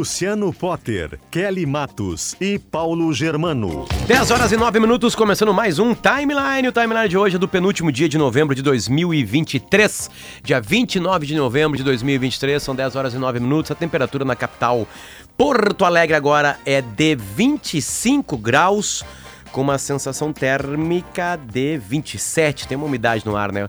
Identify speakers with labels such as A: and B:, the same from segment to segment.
A: Luciano Potter, Kelly Matos e Paulo Germano.
B: 10 horas e 9 minutos, começando mais um Timeline. O Timeline de hoje é do penúltimo dia de novembro de 2023. Dia 29 de novembro de 2023, são 10 horas e 9 minutos. A temperatura na capital Porto Alegre agora é de 25 graus, com uma sensação térmica de 27. Tem uma umidade no ar, né?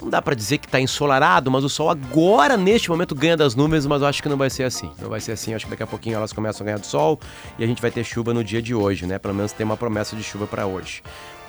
B: Não dá pra dizer que tá ensolarado, mas o sol agora, neste momento, ganha das nuvens, mas eu acho que não vai ser assim. Não vai ser assim, acho que daqui a pouquinho elas começam a ganhar do sol e a gente vai ter chuva no dia de hoje, né? Pelo menos tem uma promessa de chuva pra hoje.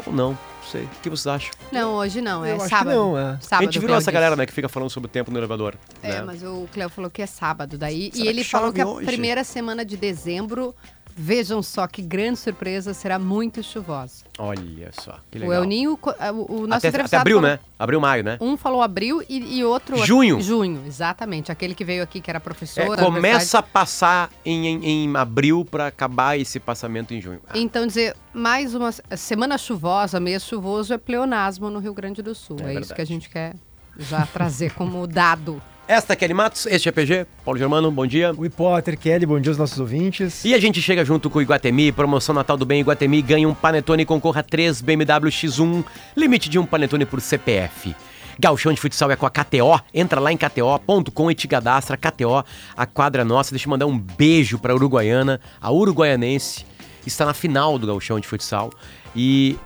B: Ou não, não sei. O que vocês acham?
C: Não, hoje não, é
D: Eu acho que
C: sábado.
D: não, é.
C: Sábado,
B: a gente virou essa
C: disse.
B: galera, né, que fica falando sobre o tempo no elevador.
C: É,
B: né?
C: mas o Cleo falou que é sábado daí.
B: Será
C: e ele
B: que
C: falou que a
B: hoje?
C: primeira semana de dezembro, vejam só que grande surpresa, será muito chuvosa.
B: Olha só, que
C: O
B: legal.
C: El Ninho, o o nosso
B: até, até abril,
C: falou-
B: né? Abril, maio, né?
C: Um falou abril e, e outro...
B: Junho.
C: Junho, exatamente. Aquele que veio aqui, que era
B: É,
C: professor. na
B: começa a passar em, em, em abril pra acabar esse passamento em junho. Ah,
C: Então, dizer, mais uma se- semana chuvosa, mês chuvoso, é pleonasmo no Rio Grande do Sul.
B: É
C: É, isso que a gente quer já trazer como dado.
B: Esta é Kelly Matos, este é PG, Paulo Germano, bom dia.
D: Oi, Potter, Kelly, bom dia aos nossos ouvintes.
B: E a gente chega junto com o Iguatemi, promoção Natal do Bem Iguatemi, ganha um panetone e concorra a 3 BMW X1, limite de um panetone por CPF. Galchão de futsal é com a KTO, entra lá em kto.com e te cadastra, KTO, a quadra nossa, deixa eu mandar um beijo pra Uruguaiana, a uruguaianense, está na final do Galchão de futsal e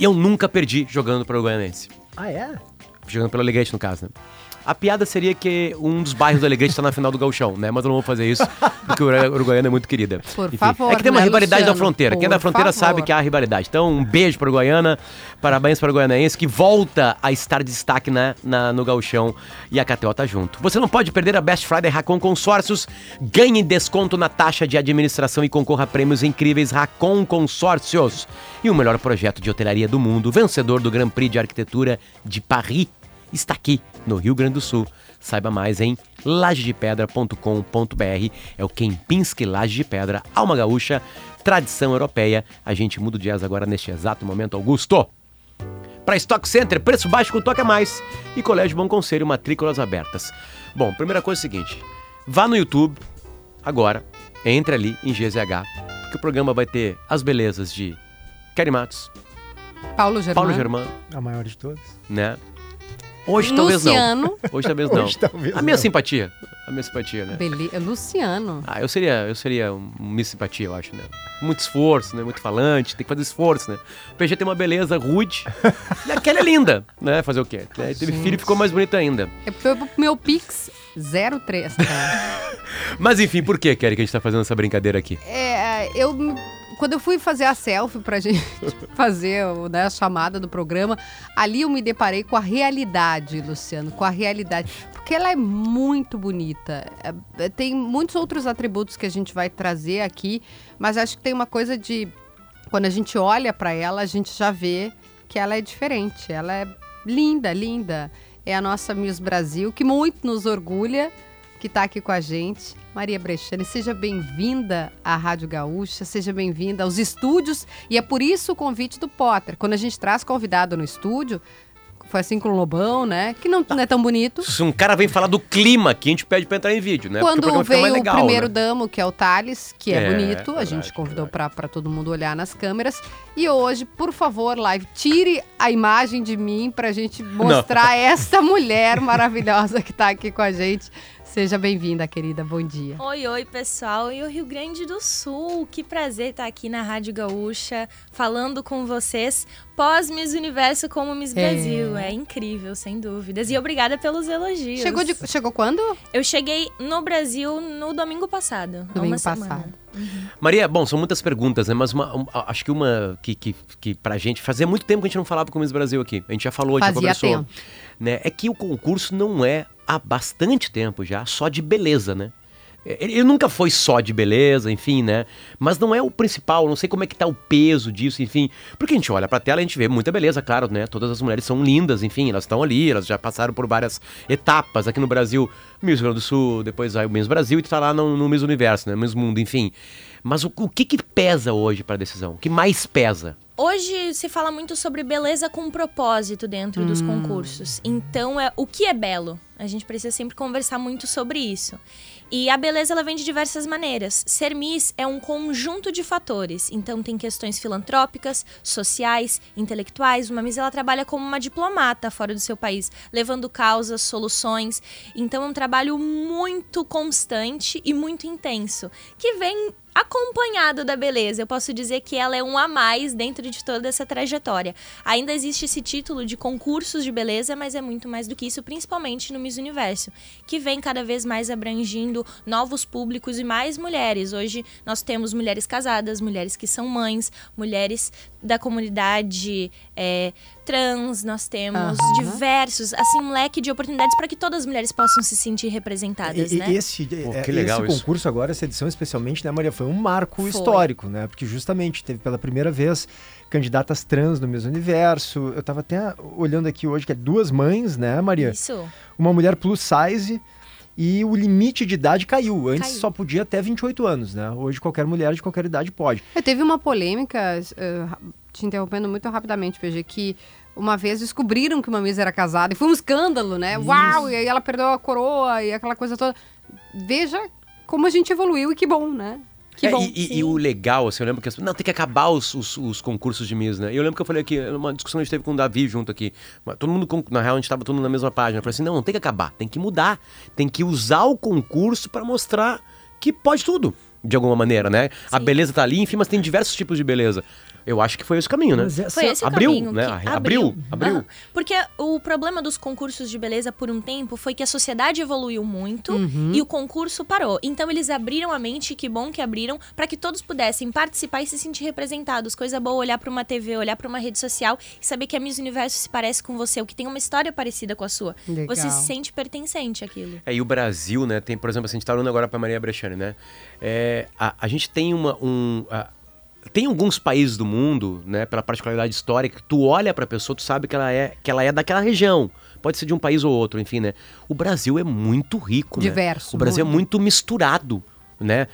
B: eu nunca perdi jogando pra Uruguaianense,
D: Ah, é?
B: jogando pelo Alegrete no caso, né? A piada seria que um dos bairros do Alegrete está na final do Gauchão, né? Mas eu não vou fazer isso, porque o Uruguaiana é muito querida.
C: Por favor,
B: É que tem uma
C: né,
B: rivalidade da
C: Luciano?
B: fronteira. Quem é da fronteira
C: favor.
B: sabe que há rivalidade. Então, um beijo para o Uruguaiana, parabéns para o Goianaense, que volta a estar destaque na, na- no Gauchão e a KTO tá junto. Você não pode perder a Best Friday Racon Consórcios. Ganhe desconto na taxa de administração e concorra a prêmios incríveis Racon Consórcios. E o melhor projeto de hotelaria do mundo, vencedor do Grand Prix de Arquitetura de Paris, está aqui no Rio Grande do Sul. Saiba mais em lajedepedra.com.br. É o Kempinski Laje de Pedra, Alma Gaúcha, tradição europeia. A gente muda o jazz agora neste exato momento, Augusto. Para Stock Center, preço baixo com toque a mais. E Colégio Bom Conselho, matrículas abertas. Bom, primeira coisa é o seguinte: vá no YouTube agora, entre ali em GZH, porque o programa vai ter as belezas de Kelly Matos,
C: Paulo Germano.
B: Paulo Germano,
D: A maior de todas.
B: né? Hoje talvez não.
C: Luciano.
B: Hoje talvez não.
D: Hoje talvez
B: a minha
D: não.
B: simpatia. A minha simpatia, né?
C: Bele... Luciano.
B: Ah, eu seria, eu seria um Miss Simpatia, eu acho, né? Muito esforço, né? Muito falante, tem que fazer esforço, né? O PG tem uma beleza rude e a Kelly é linda, né? Fazer o quê? Né? Teve filho e ficou mais bonita ainda.
C: É pro meu Pix 03. Tá?
B: Mas enfim, por que, Kelly, que a gente tá fazendo essa brincadeira aqui?
C: é, eu. Quando eu fui fazer a selfie pra gente fazer né, a chamada do programa, ali eu me deparei com a realidade, Luciano, com a realidade. Porque ela é muito bonita. É, tem muitos outros atributos que a gente vai trazer aqui, mas acho que tem uma coisa de. Quando a gente olha pra ela, a gente já vê que ela é diferente. Ela é linda, linda. É a nossa Miss Brasil, que muito nos orgulha, que está aqui com a gente. Maria Brechani, seja bem-vinda à Rádio Gaúcha, seja bem-vinda aos estúdios. E é por isso o convite do Potter. Quando a gente traz convidado no estúdio, foi assim com o Lobão, né? Que não, não é tão bonito.
B: Se um cara vem falar do clima aqui, a gente pede pra entrar em vídeo, né? O
C: Quando
B: fica
C: veio
B: legal,
C: o primeiro
B: né?
C: damo, que é o Thales, que é,
B: É,
C: bonito, a
B: verdade,
C: gente convidou para todo mundo olhar nas câmeras. E hoje, por favor, live, tire a imagem de mim pra gente mostrar essa mulher maravilhosa que tá aqui com a gente. Seja bem-vinda, querida. Bom dia.
E: Oi, oi, pessoal. E o Rio Grande do Sul, que prazer estar aqui na Rádio Gaúcha, falando com vocês pós Miss Universo como Miss
C: É.
E: Brasil. É incrível, sem dúvidas. E obrigada pelos elogios.
C: Chegou, de- chegou quando?
E: Eu cheguei no Brasil no domingo passado.
C: Domingo
E: uma semana.
C: passado.
B: Maria, bom, são muitas perguntas, né? Mas uma- um- acho que uma que, que, que pra gente. Fazia muito tempo que a gente não falava com o Miss Brasil aqui. A gente já falou, a gente já
C: Fazia
B: conversou.
C: tempo.
B: Né? É que o concurso não é há bastante tempo já só de beleza, né? Ele, ele nunca foi só de beleza, enfim, né? Mas não é o principal, não sei como é que tá o peso disso, enfim. Porque a gente olha pra tela e a gente vê muita beleza, claro, né? Todas as mulheres são lindas, enfim, elas estão ali, elas já passaram por várias etapas. Aqui no Brasil, Miss Rio Grande do Sul, depois vai o Miss Brasil e tu tá lá no, no Miss Universo, né? Miss Mundo, enfim. Mas o, o que que pesa hoje pra decisão? O que mais pesa?
E: Hoje se fala muito sobre beleza com propósito dentro dos concursos. Então, é o que é belo? A gente precisa sempre conversar muito sobre isso. E a beleza ela vem de diversas maneiras. Ser Miss é um conjunto de fatores. Então tem questões filantrópicas, sociais, intelectuais. Uma Miss ela trabalha como uma diplomata fora do seu país, levando causas, soluções. Então é um trabalho muito constante e muito intenso, que vem acompanhado da beleza. Eu posso dizer que ela é um a mais dentro de toda essa trajetória. Ainda existe esse título de concursos de beleza, mas é muito mais do que isso, principalmente no Miss Universo, que vem cada vez mais abrangindo novos públicos e mais mulheres. Hoje nós temos mulheres casadas, mulheres que são mães, mulheres da comunidade é, trans, nós temos
C: Aham.
E: diversos, assim, um leque de oportunidades para que todas as mulheres possam se sentir representadas,
D: E,
E: né?
D: esse, é,
B: que legal
D: esse
B: isso.
D: concurso agora, essa edição especialmente, né, Maria, foi um marco
E: Foi.
D: histórico, né? Porque justamente teve pela primeira vez candidatas trans no mesmo universo. Eu tava até olhando aqui hoje que é duas mães, né, Maria?
E: Isso.
D: Uma mulher plus size e o limite de idade caiu. Antes
E: Caiu.
D: só podia até 28 anos, né? Hoje qualquer mulher de qualquer idade pode.
C: É, teve uma polêmica, eh, te interrompendo muito rapidamente, PG, que uma vez descobriram que uma Miss era casada e foi um escândalo, né? Uau! E aí ela perdeu a coroa e aquela coisa toda. Veja como a gente evoluiu e que bom, né? Que
B: É,
C: bom.
B: e, e- o legal, assim, eu lembro que as não, tem que acabar os, os, os concursos de Miss, né? E eu lembro que eu falei aqui, uma discussão que a gente teve com o Davi junto aqui. Todo mundo, na real, a gente tava todo mundo na mesma página. Eu falei assim, não, não tem que acabar, tem que mudar. Tem que usar o concurso pra mostrar que pode tudo, de alguma maneira, né? A
E: Sim.
B: beleza tá ali, enfim, mas tem diversos tipos de beleza. Eu acho que foi esse caminho, né?
D: Mas essa-
E: Foi esse
B: abriu,
E: o caminho.
B: né?
E: que
B: Abriu, abriu.
E: Aham. Porque o problema dos concursos de beleza por um tempo foi que a sociedade evoluiu muito
B: Uhum.
E: e o concurso parou. Então eles abriram a mente, que bom que abriram, para que todos pudessem participar e se sentir representados. Coisa boa olhar para uma TV, olhar para uma rede social e saber que a Miss Universo se parece com você, ou que tem uma história parecida com a sua.
C: Legal.
E: Você se sente pertencente àquilo.
B: É, e o Brasil, né, tem, por exemplo, assim, a gente tá olhando agora pra Maria Brechani, né? É, a, a gente tem uma. Um, a- tem alguns países do mundo, né, pela particularidade histórica, que tu olha pra pessoa, tu sabe que ela é, que ela é daquela região. Pode ser de um país ou outro, enfim, né? O Brasil é muito rico, né?
C: Diverso,
B: O Brasil
C: muito.
B: é muito misturado, né?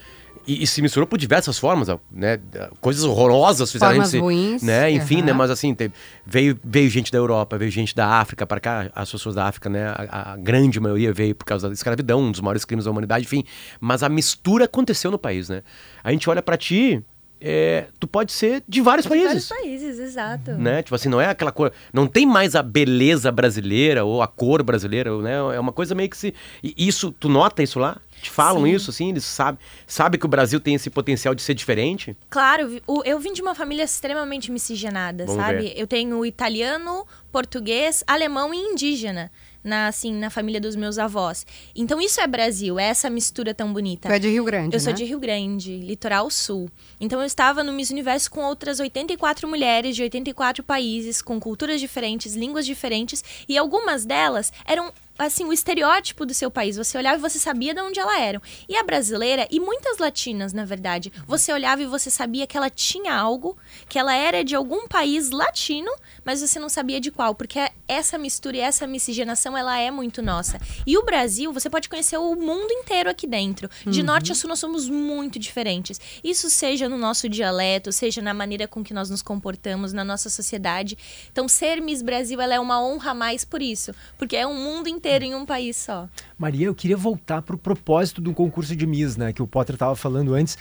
B: E, e se misturou por diversas formas, né? Coisas horrorosas fizeram
C: Formas
B: a gente se-
C: ruins,
B: né? Enfim, né?
C: aham.
B: Mas assim, teve- veio, veio gente da Europa, veio gente da África para cá, as pessoas da África, né? A, a grande maioria veio por causa da escravidão, um dos maiores crimes da humanidade, enfim. Mas a mistura aconteceu no país, né? A gente olha para ti, é, tu pode ser de vários países.
E: Vários países, exato.
B: Né? Tipo assim, não é aquela cor. Não tem mais a beleza brasileira ou a cor brasileira, né? É uma coisa meio que se. isso, tu nota isso lá? Te falam
E: Sim.
B: isso, assim? Eles sabem sabe que o Brasil tem esse potencial de ser diferente?
E: Claro, eu vim de uma família extremamente miscigenada,
B: Vamos
E: sabe?
B: ver.
E: Eu tenho italiano, português, alemão e indígena. Na, assim, na família dos meus avós. Então isso é Brasil, é essa mistura tão bonita.
C: Tu é de Rio Grande,
E: Eu sou
C: né?
E: de Rio Grande, litoral sul. Então eu estava no Miss Universo com outras 84 mulheres de 84 países, com culturas diferentes, línguas diferentes, e algumas delas eram assim o estereótipo do seu país. Você olhava e você sabia de onde ela era. E a brasileira e muitas latinas, na verdade, você olhava e você sabia que ela tinha algo, que ela era de algum país latino, mas você não sabia de qual, porque essa mistura e essa miscigenação ela é muito nossa. E o Brasil, você pode conhecer o mundo inteiro aqui dentro. De norte a sul nós somos muito diferentes. Isso seja no nosso dialeto, seja na maneira com que nós nos comportamos na nossa sociedade. Então ser Miss Brasil ela é uma honra a mais por isso, porque é um mundo inteiro em um país só.
D: Maria, eu queria voltar para o propósito do concurso de Miss, né, que o Potter estava falando antes.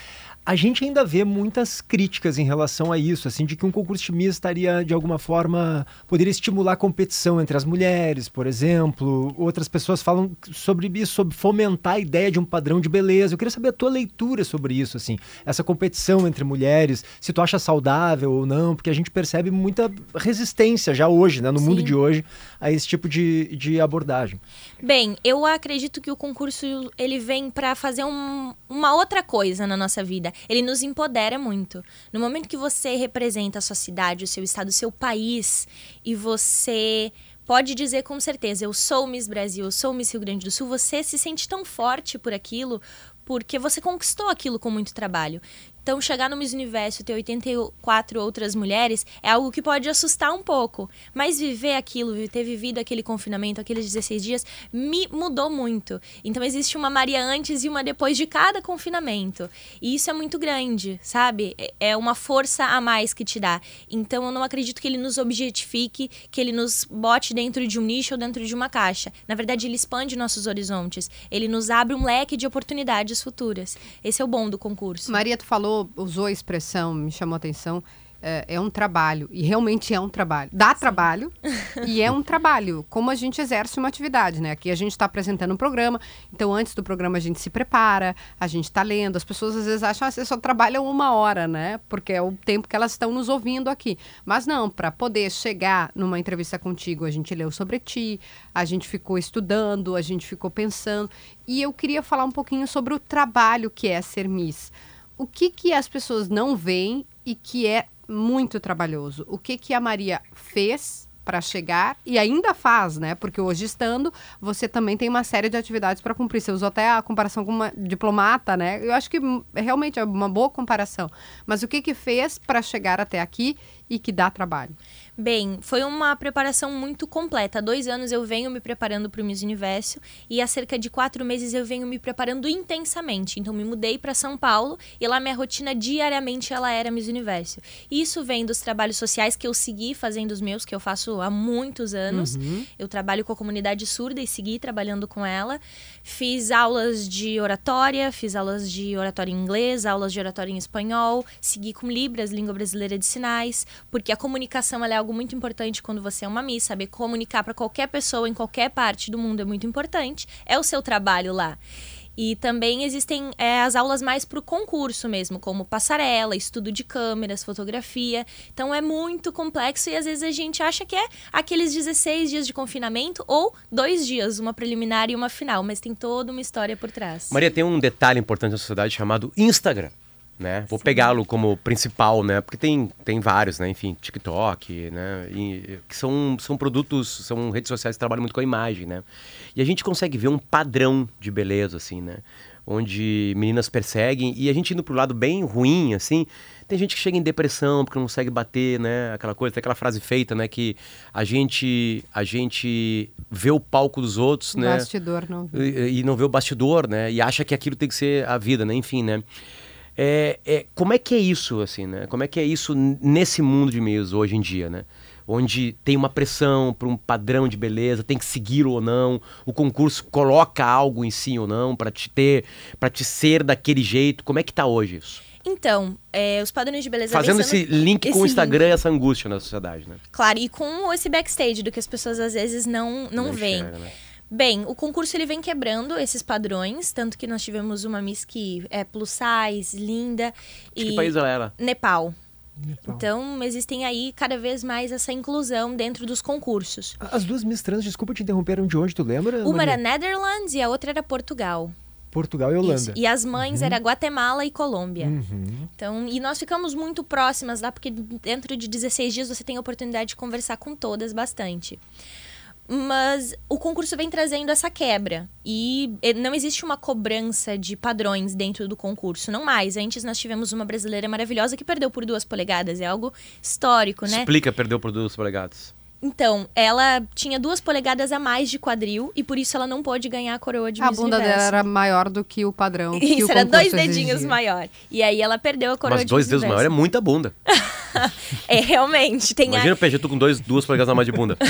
D: A gente ainda vê muitas críticas em relação a isso, assim, de que um concurso de Miss estaria, de alguma forma, poderia estimular a competição entre as mulheres, por exemplo. Outras pessoas falam sobre isso, sobre fomentar a ideia de um padrão de beleza. Eu queria saber a tua leitura sobre isso, assim, essa competição entre mulheres, se tu acha saudável ou não, porque a gente percebe muita resistência já hoje, né, no mundo
E: Sim.
D: de hoje, a esse tipo de, de abordagem.
E: Bem, eu acredito que o concurso ele vem para fazer um- uma outra coisa na nossa vida. Ele nos empodera muito. No momento que você representa a sua cidade, o seu estado, o seu país e você pode dizer com certeza, eu sou Miss Brasil, eu sou Miss Rio Grande do Sul, você se sente tão forte por aquilo, porque você conquistou aquilo com muito trabalho. Então, chegar no Miss Universo e ter 84 outras mulheres é algo que pode assustar um pouco. Mas viver aquilo, ter vivido aquele confinamento, aqueles 16 dias, me mudou muito. Então, existe uma Maria antes e uma depois de cada confinamento. E isso é muito grande, sabe? É- É uma força a mais que te dá. Então, eu não acredito que ele nos objetifique, que ele nos bote dentro de um nicho ou dentro de uma caixa. Na verdade, ele expande nossos horizontes. Ele nos abre um leque de oportunidades futuras. Esse é o bom do concurso.
C: Maria, tu falou, usou a expressão, me chamou a atenção. É, é um trabalho, e realmente é um trabalho. Dá trabalho, e é um trabalho, como a gente exerce uma atividade, né? Aqui a gente está apresentando um programa, então antes do programa a gente se prepara, a gente está lendo. As pessoas às vezes acham que você só trabalha uma hora, né? Porque é o tempo que elas estão nos ouvindo aqui. Mas não, para poder chegar numa entrevista contigo, a gente leu sobre ti, a gente ficou estudando, a gente ficou pensando. E eu queria falar um pouquinho sobre o trabalho que é ser Miss o que, que as pessoas não veem e que é muito trabalhoso? O que, que a Maria fez para chegar e ainda faz, né? Porque hoje estando, você também tem uma série de atividades para cumprir. Você usou até a comparação com uma diplomata, né? Eu acho que hum, realmente é uma boa comparação. Mas o que que fez para chegar até aqui e que dá trabalho?
E: Bem, foi uma preparação muito completa. Há dois anos eu venho me preparando para o Miss Universo e há cerca de quatro meses eu venho me preparando intensamente. Então me mudei para São Paulo e lá minha rotina diariamente ela era Miss Universo. Isso vem dos trabalhos sociais que eu segui fazendo os meus, que eu faço há muitos anos. Eu trabalho com a comunidade surda e segui trabalhando com ela. Fiz aulas de oratória, fiz aulas de oratória em inglês, aulas de oratória em espanhol, segui com Libras, língua brasileira de sinais, porque a comunicação ela é algo muito importante quando você é uma Miss, saber comunicar para qualquer pessoa em qualquer parte do mundo é muito importante. É o seu trabalho lá. E também existem é, as aulas mais para o concurso mesmo, como passarela, estudo de câmeras, fotografia. Então é muito complexo e às vezes a gente acha que é aqueles 16 dias de confinamento ou dois dias, uma preliminar e uma final, mas tem toda uma história por trás.
B: Maria, tem um detalhe importante na sociedade chamado Instagram. Né? Vou pegá-lo como principal, né? Porque tem, tem vários, né? Enfim, TikTok, né? E, que são, são produtos, são redes sociais que trabalham muito com a imagem, né? E a gente consegue ver um padrão de beleza, assim, né? Onde meninas perseguem e a gente indo pro lado bem ruim, assim, tem gente que chega em depressão porque não consegue bater, né? Aquela coisa, tem aquela frase feita, né? Que a gente, a gente vê o palco dos outros, né?
C: Bastidor, não.
B: e, e não vê o bastidor, né? E acha que aquilo tem que ser a vida, né? Enfim, né? É, é, como é que é isso, assim, né? Como é que é isso nesse mundo de meios hoje em dia, né? Onde tem uma pressão para um padrão de beleza, tem que seguir ou não, o concurso coloca algo em si ou não para te ter, para te ser daquele jeito. Como é que tá hoje isso?
E: Então, é, os padrões de beleza
B: Fazendo esse link com o Instagram
E: link.
B: e essa angústia na sociedade, né?
E: Claro, e com esse backstage do que as pessoas às vezes não, não, veem.
B: enxerga, né?
E: Bem, o concurso ele vem quebrando esses padrões, tanto que nós tivemos uma Miss que é plus size, linda
B: De
E: e
B: que país ela era?
E: Nepal.
D: Nepal.
E: Então, existem aí cada vez mais essa inclusão dentro dos concursos.
D: As duas Miss Trans, desculpa te interromper, eram de onde, tu lembra?
E: Uma era Netherlands e a outra era Portugal.
D: Portugal e Holanda.
E: Isso. E as mães era Guatemala e Colômbia.
D: Uhum.
E: Então, e nós ficamos muito próximas lá, porque dentro de 16 dias você tem a oportunidade de conversar com todas bastante. Mas o concurso vem trazendo essa quebra. E eh, não existe uma cobrança de padrões dentro do concurso. Não mais. Antes nós tivemos uma brasileira maravilhosa que perdeu por duas polegadas. É algo histórico, né?
B: Explica, perdeu por duas polegadas.
E: Então, ela tinha duas polegadas a mais de quadril e por isso ela não pôde ganhar a coroa de
C: A
E: Miss
C: bunda dela
E: Universo.
C: era maior do que o padrão. que
E: Isso,
C: o
E: era dois dedinhos
C: exigia.
E: maior. E aí ela perdeu a coroa
B: Mas
E: de
B: dois
E: Miss
B: dedos maior é
E: Universo.
B: muita bunda.
E: É, realmente. Tem
B: Imagina
E: a...
B: o PG tu com dois, duas polegadas a mais de bunda.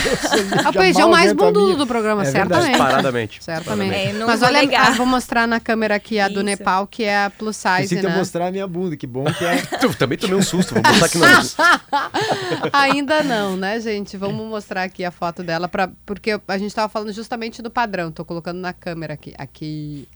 C: A é o
D: mal
C: mais
D: a
C: bundudo do programa,
D: É
C: certamente.
B: Paradamente.
C: Certamente.
E: É, não
C: Mas
E: vou
C: olha,
E: negar.
C: ah, vou mostrar na câmera aqui a do
E: Isso.
C: Nepal, que é a plus size,
D: ia
C: né?
D: mostrar a minha bunda, que bom que é.
B: Também tomei um susto, vou botar aqui no.
C: Ainda não, né, gente? Vamos mostrar aqui a foto dela, pra, porque a gente tava falando justamente do padrão. Tô colocando na câmera aqui. Aqui.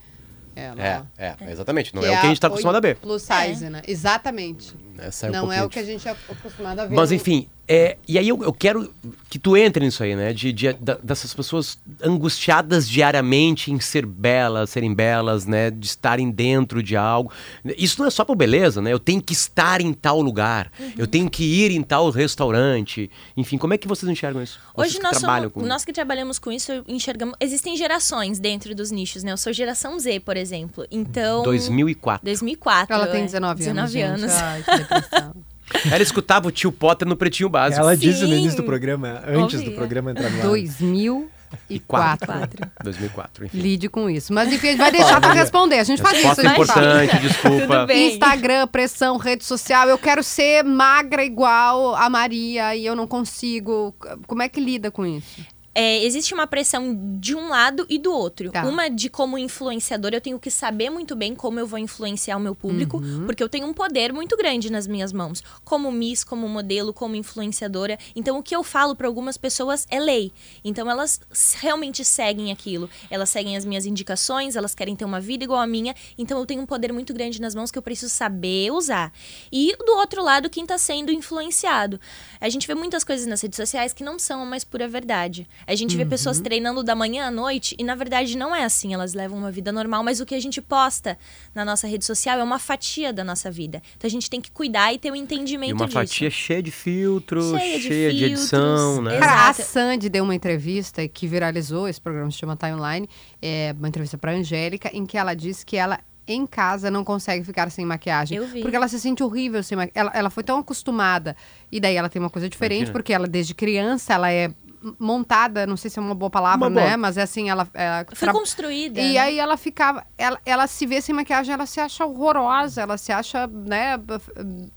C: Ela,
B: É, é, exatamente. Não
C: Que
B: é, o que a gente tá
C: oi-
B: acomodado a ver.
C: Plus size, né? Exatamente.
B: Essa é um
C: não é
B: pouquinho
C: o que a gente é acostumado a ver.
B: Mas
C: no-
B: enfim, É, e aí eu, eu quero que tu entre nisso aí, né? De, de- da- dessas pessoas angustiadas diariamente em ser belas, serem belas, né? De estarem dentro de algo. Isso não é só por beleza, né? Eu tenho que estar em tal lugar, eu tenho que ir em tal restaurante. Enfim, como é que vocês enxergam isso? Vocês
E: Hoje
B: que
E: nós,
B: trabalham
E: somos, nós que trabalhamos com isso enxergamos. Existem gerações dentro dos nichos, né? Eu sou geração Z, por exemplo. Então.
B: 2004.
E: 2004.
C: Ela tem
E: é.
C: 19 anos.
E: 19
C: gente.
E: anos.
C: Ai,
B: Ela escutava o tio Potter no Pretinho Básico.
D: Ela disse no
E: Sim.
D: início do programa, antes do
E: Ouvia.
D: programa entrar no ar.
C: 2004.
E: Quatro.
B: 2004, enfim.
C: Lide com isso. Mas enfim, a gente vai deixar pra responder. A gente faz isso. Fala.
B: importante, desculpa.
E: Tudo bem.
C: Instagram, pressão, rede social. Eu quero ser magra igual a Maria e eu não consigo. Como é que lida com isso?
E: É, existe uma pressão de um lado e do outro.
C: Tá.
E: Uma de como influenciadora, eu tenho que saber muito bem como eu vou influenciar o meu público,
C: Uhum.
E: porque eu tenho um poder muito grande nas minhas mãos, como Miss, como modelo, como influenciadora. Então, o que eu falo para algumas pessoas é lei. Então, elas realmente seguem aquilo. Elas seguem as minhas indicações, elas querem ter uma vida igual a minha. Então, eu tenho um poder muito grande nas mãos que eu preciso saber usar. E do outro lado, quem está sendo influenciado. A gente vê muitas coisas nas redes sociais que não são a mais pura verdade. A gente vê pessoas treinando da manhã à noite e na verdade não é assim. Elas levam uma vida normal, mas o que a gente posta na nossa rede social é uma fatia da nossa vida. Então a gente tem que cuidar e ter um entendimento
B: E uma
E: disso.
B: fatia cheia de filtro,
E: Cheia
B: cheia,
E: de
B: de, edição,
E: filtros.
B: né?
C: Cara, a Sandy deu uma entrevista que viralizou, esse programa se chama Timeline, é uma entrevista pra Angélica, em que ela disse que ela em casa não consegue ficar sem maquiagem.
E: Eu vi.
C: Porque ela se sente horrível sem maquiagem. Ela, ela foi tão acostumada. E daí ela tem uma coisa diferente,
B: Imagina.
C: porque ela desde criança ela é montada, não sei se é uma boa palavra,
D: Uma boa.
C: né? Mas é assim, ela. ela
E: Foi
C: tra-
E: construída.
C: E
E: né?
C: aí ela ficava, ela, ela se vê sem maquiagem, ela se acha horrorosa, ela se acha, né,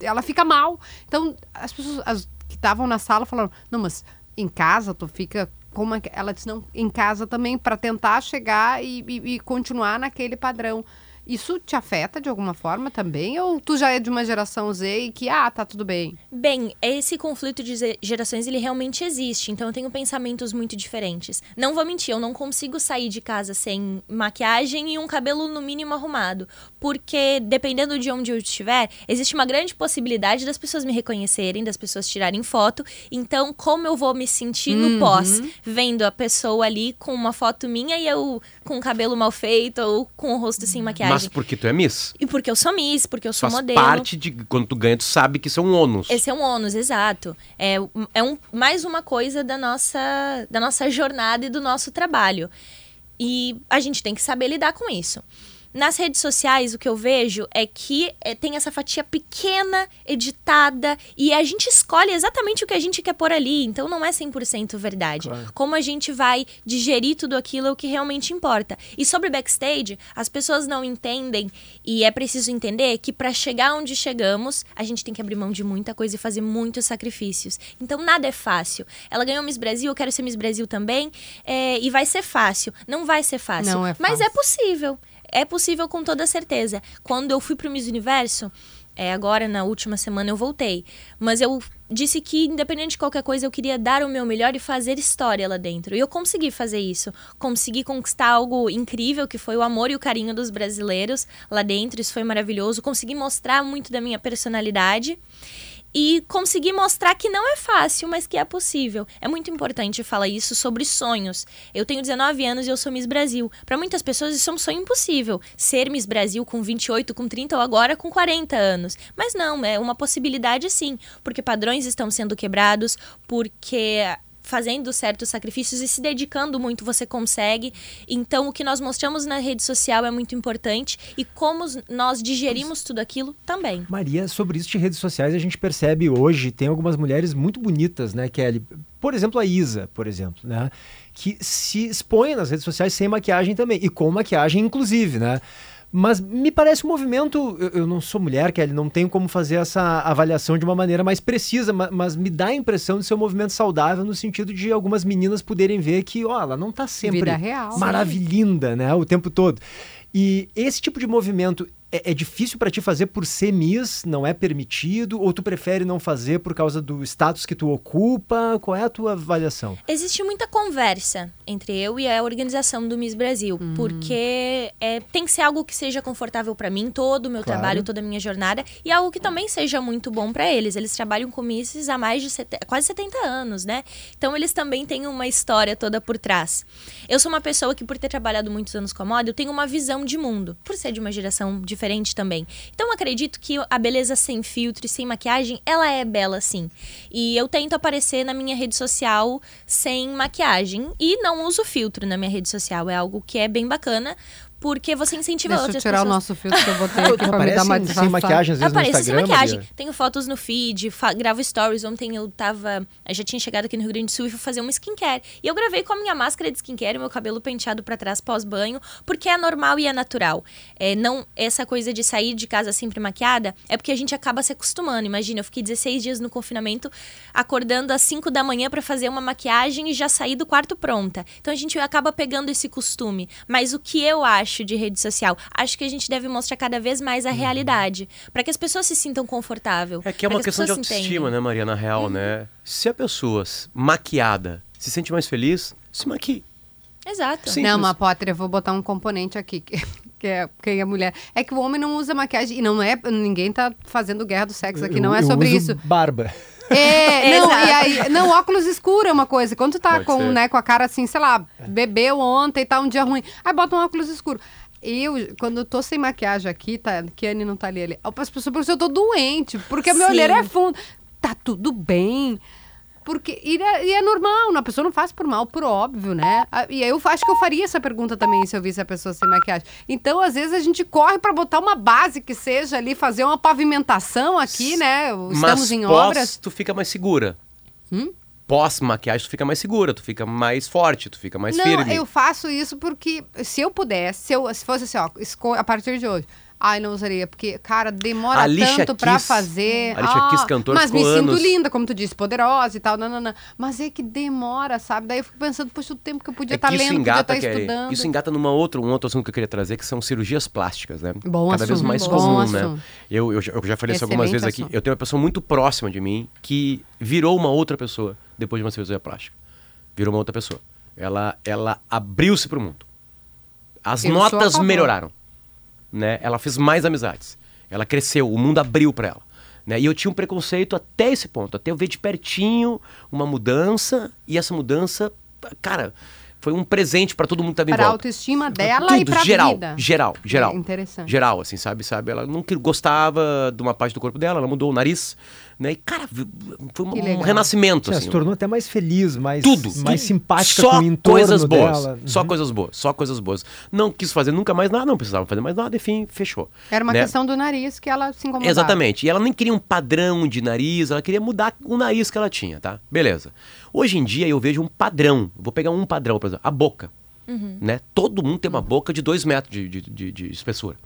C: ela fica mal. Então, as pessoas as que estavam na sala falaram, não, mas em casa tu fica com uma... Ela disse, não, em casa também, para tentar chegar e, e- e continuar naquele padrão. Isso te afeta de alguma forma também? Ou tu já é de uma geração Z e que, ah, tá tudo bem?
E: Bem, esse conflito de gerações, ele realmente existe. Então, eu tenho pensamentos muito diferentes. Não vou mentir, eu não consigo sair de casa sem maquiagem e um cabelo, no mínimo, arrumado. Porque, dependendo de onde eu estiver, existe uma grande possibilidade das pessoas me reconhecerem, das pessoas tirarem foto. Então, como eu vou me sentir no pós, vendo a pessoa ali com uma foto minha e eu com o cabelo mal feito ou com o rosto sem maquiagem?
B: Mas porque tu é Miss.
E: E porque eu sou Miss, porque eu sou
B: Faz
E: modelo.
B: parte de quando tu ganha, tu sabe que isso é um ônus.
E: Esse é um ônus, exato. É, é um, mais uma coisa da nossa, da nossa jornada e do nosso trabalho. E a gente tem que saber lidar com isso. Nas redes sociais, o que eu vejo é que é, tem essa fatia pequena, editada, e a gente escolhe exatamente o que a gente quer pôr ali, então não é 100% verdade. Como a gente vai digerir tudo aquilo é o que realmente importa. E sobre backstage, as pessoas não entendem, e é preciso entender que para chegar onde chegamos, a gente tem que abrir mão de muita coisa e fazer muitos sacrifícios. Então nada é fácil. Ela ganhou Miss Brasil, eu quero ser Miss Brasil também, é, e vai ser fácil. Não vai ser fácil.
C: Não é
E: Mas
C: fácil.
E: é possível. É possível com toda certeza. Quando eu fui pro Miss Universo, é, agora na última semana eu voltei. Mas eu disse que, independente de qualquer coisa, eu queria dar o meu melhor e fazer história lá dentro. E eu consegui fazer isso. Consegui conquistar algo incrível, que foi o amor e o carinho dos brasileiros lá dentro. Isso foi maravilhoso. Consegui mostrar muito da minha personalidade. E consegui mostrar que não é fácil, mas que é possível. É muito importante falar isso sobre sonhos. Eu tenho 19 anos e eu sou Miss Brasil. Para muitas pessoas isso é um sonho impossível. Ser Miss Brasil com 28, com 30 ou agora com 40 anos. Mas não, é uma possibilidade sim, porque padrões estão sendo quebrados, porque fazendo certos sacrifícios e se dedicando muito você consegue. Então o que nós mostramos na rede social é muito importante e como nós digerimos tudo aquilo também.
D: Maria, sobre isso de redes sociais, a gente percebe hoje, tem algumas mulheres muito bonitas, né, Kelly? Por exemplo, a Isa, por exemplo, né? Que se expõe nas redes sociais sem maquiagem também, e com maquiagem, inclusive, né? Mas me parece um movimento. Eu, eu não sou mulher, Kelly, não tenho como fazer essa avaliação de uma maneira mais precisa, ma- mas, me dá a impressão de ser um movimento saudável no sentido de algumas meninas poderem ver que, ó, ela não tá sempre
C: real.
D: maravilhinda, né? O tempo todo. E esse tipo de movimento é, é difícil para ti fazer por ser Miss, não é permitido, ou tu prefere não fazer por causa do status que tu ocupa? Qual é a tua avaliação?
E: Existe muita conversa entre eu e a organização do Miss Brasil, porque é, tem que ser algo que seja confortável para mim, todo o meu
D: Claro.
E: trabalho, toda a minha jornada, e algo que também seja muito bom para eles. Eles trabalham com Misses há mais de sete- quase 70 anos, né? Então eles também têm uma história toda por trás. Eu sou uma pessoa que, por ter trabalhado muitos anos com a moda, eu tenho uma visão de mundo, por ser de uma geração diferente também. Então acredito que a beleza sem filtro e sem maquiagem, ela é bela sim. E eu tento aparecer na minha rede social sem maquiagem e não uso filtro na minha rede social. É algo que é bem bacana, porque você incentiva
C: Deixa eu
E: outras
C: tirar
E: pessoas.
C: o nosso filtro que eu botei aqui pra me dar uma
D: aparece sem maquiagem às
E: Eu
D: vezes no
E: apareço sem maquiagem.
D: Maria?
E: Tenho fotos no feed, fa- gravo stories. Ontem eu tava. Eu já tinha chegado aqui no Rio Grande do Sul e fui fazer uma skincare. E eu gravei com a minha máscara de skincare, meu cabelo penteado pra trás pós-banho, porque é normal e é natural. É, não essa coisa de sair de casa sempre maquiada é porque a gente acaba se acostumando. Imagina, eu fiquei 16 dias no confinamento, acordando às 5 da manhã pra fazer uma maquiagem e já sair do quarto pronta. Então a gente acaba pegando esse costume. Mas o que eu acho de rede social? Acho que a gente deve mostrar cada vez mais a realidade, Pra que as pessoas se sintam confortável.
B: É que é uma
E: as
B: questão de autoestima, né, Maria, na real, né? Se a pessoa maquiada se sente mais feliz, se maquie.
E: Exato.
B: Sim.
C: Não,
B: Simples.
C: mas Potter, eu vou botar um componente aqui, que, que é quem é mulher. É que o homem não usa maquiagem. E não é. Ninguém tá fazendo guerra do sexo aqui, não
D: Eu-
C: é
D: eu
C: sobre
D: uso
C: isso.
D: Barba.
C: É, não, e aí, não, óculos escuro é uma coisa. Quando tu tá
B: Pode
C: com,
B: ser.
C: né, com a cara assim, sei lá, bebeu ontem, tá um dia ruim, aí bota um óculos escuro. Eu, quando eu tô sem maquiagem aqui, tá, que a Anne não tá ali, ali as pessoas pensam que eu tô doente, porque o meu
E: Sim.
C: olhar é fundo. Tá tudo bem. Porque, e é, e é normal, a pessoa não faz por mal, por óbvio, né? E aí eu acho que eu faria essa pergunta também se eu visse a pessoa sem maquiagem. Então, às vezes, a gente corre pra botar uma base que seja ali, fazer uma pavimentação aqui, né? Estamos
B: Mas
C: em
B: pós,
C: obras.
B: tu fica mais segura.
C: Hum?
B: Pós-maquiagem, tu fica mais segura, tu fica mais forte, tu fica mais
C: não,
B: firme.
C: eu faço isso porque se eu pudesse, se, eu, se fosse assim, ó, a partir de hoje. Ai, não usaria, porque, cara, demora tanto pra
B: Keys-
C: fazer.
B: a Alicia Keys, cantora,
C: Mas me
B: ficou
C: sinto
B: anos-
C: linda, como tu disse, poderosa e tal, não, não, não. Mas é que demora, sabe? Daí eu fico pensando, poxa, o tempo que eu podia
B: É
C: estar
B: isso
C: lendo, podia
B: engata,
C: estar
B: Kelly,
C: estudando.
B: isso engata numa outra, um outro assunto que eu queria trazer, que são cirurgias plásticas, né?
C: Bom
B: Cada vez
C: assunto,
B: mais
C: bom
B: comum, né?
C: assunto.
B: Eu, eu, já- eu já falei isso algumas vezes aqui.
C: assunto.
B: Eu tenho uma pessoa muito próxima de mim que virou uma outra pessoa depois de uma cirurgia plástica. Virou uma outra pessoa. Ela, ela abriu-se para o mundo. As
C: Eu
B: notas melhoraram. Né? Ela fez mais amizades. Ela cresceu, o mundo abriu para ela. Né? E eu tinha um preconceito até esse ponto, até eu ver de pertinho uma mudança e essa mudança, cara, foi um presente para todo mundo que estava em
C: Para a
B: volta.
C: autoestima dela
B: Tudo,
C: e pra
B: geral,
C: vida.
B: geral, geral.
C: É interessante.
B: Geral, assim, sabe, sabe? Ela não gostava de uma parte do corpo dela, ela mudou o nariz, né? E, cara, foi um, um renascimento,
D: Ela
B: assim.
D: se tornou até mais feliz, mais,
B: Tudo.
D: mais simpática
B: só
D: com o entorno
B: coisas boas.
D: dela.
B: Só
D: Uhum.
B: coisas boas, só coisas boas. Não quis fazer nunca mais nada, não precisava fazer mais nada, enfim, fechou.
C: Era uma
B: né?
C: questão do nariz que ela se incomodava.
B: Exatamente. E ela nem queria um padrão de nariz, ela queria mudar o nariz que ela tinha, tá? Beleza. Hoje em dia eu vejo um padrão. Vou pegar um padrão, por exemplo, a boca. Né? Todo mundo tem uma boca de dois metros de, de, de- de espessura.